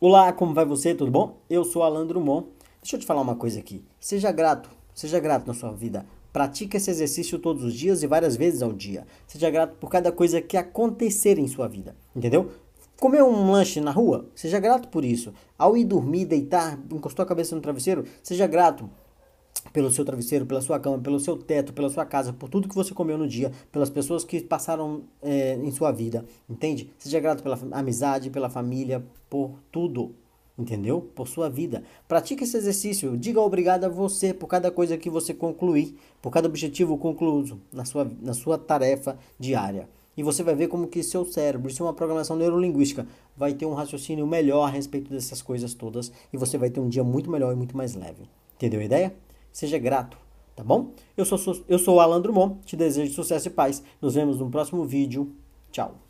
Olá, como vai você? Tudo bom? Eu sou Alan Drummond. Deixa eu te falar uma coisa aqui. Seja grato, seja grato na sua vida. Pratique esse exercício todos os dias e várias vezes ao dia. Seja grato por cada coisa que acontecer em sua vida, entendeu? Comer um lanche na rua, seja grato por isso. Ao ir dormir, deitar, encostou a cabeça no travesseiro, seja grato pelo seu travesseiro, pela sua cama, pelo seu teto, pela sua casa, por tudo que você comeu no dia, pelas pessoas que passaram é, em sua vida, entende? Seja grato pela amizade, pela família, por tudo, entendeu? Por sua vida. Pratique esse exercício, diga obrigado a você por cada coisa que você concluir, por cada objetivo concluído na sua, na sua tarefa diária. E você vai ver como que seu cérebro, isso é uma programação neurolinguística, vai ter um raciocínio melhor a respeito dessas coisas todas e você vai ter um dia muito melhor e muito mais leve. Entendeu a ideia? Seja grato, tá bom? Eu sou, eu sou o Alan Drummond, te desejo sucesso e paz. Nos vemos no próximo vídeo. Tchau.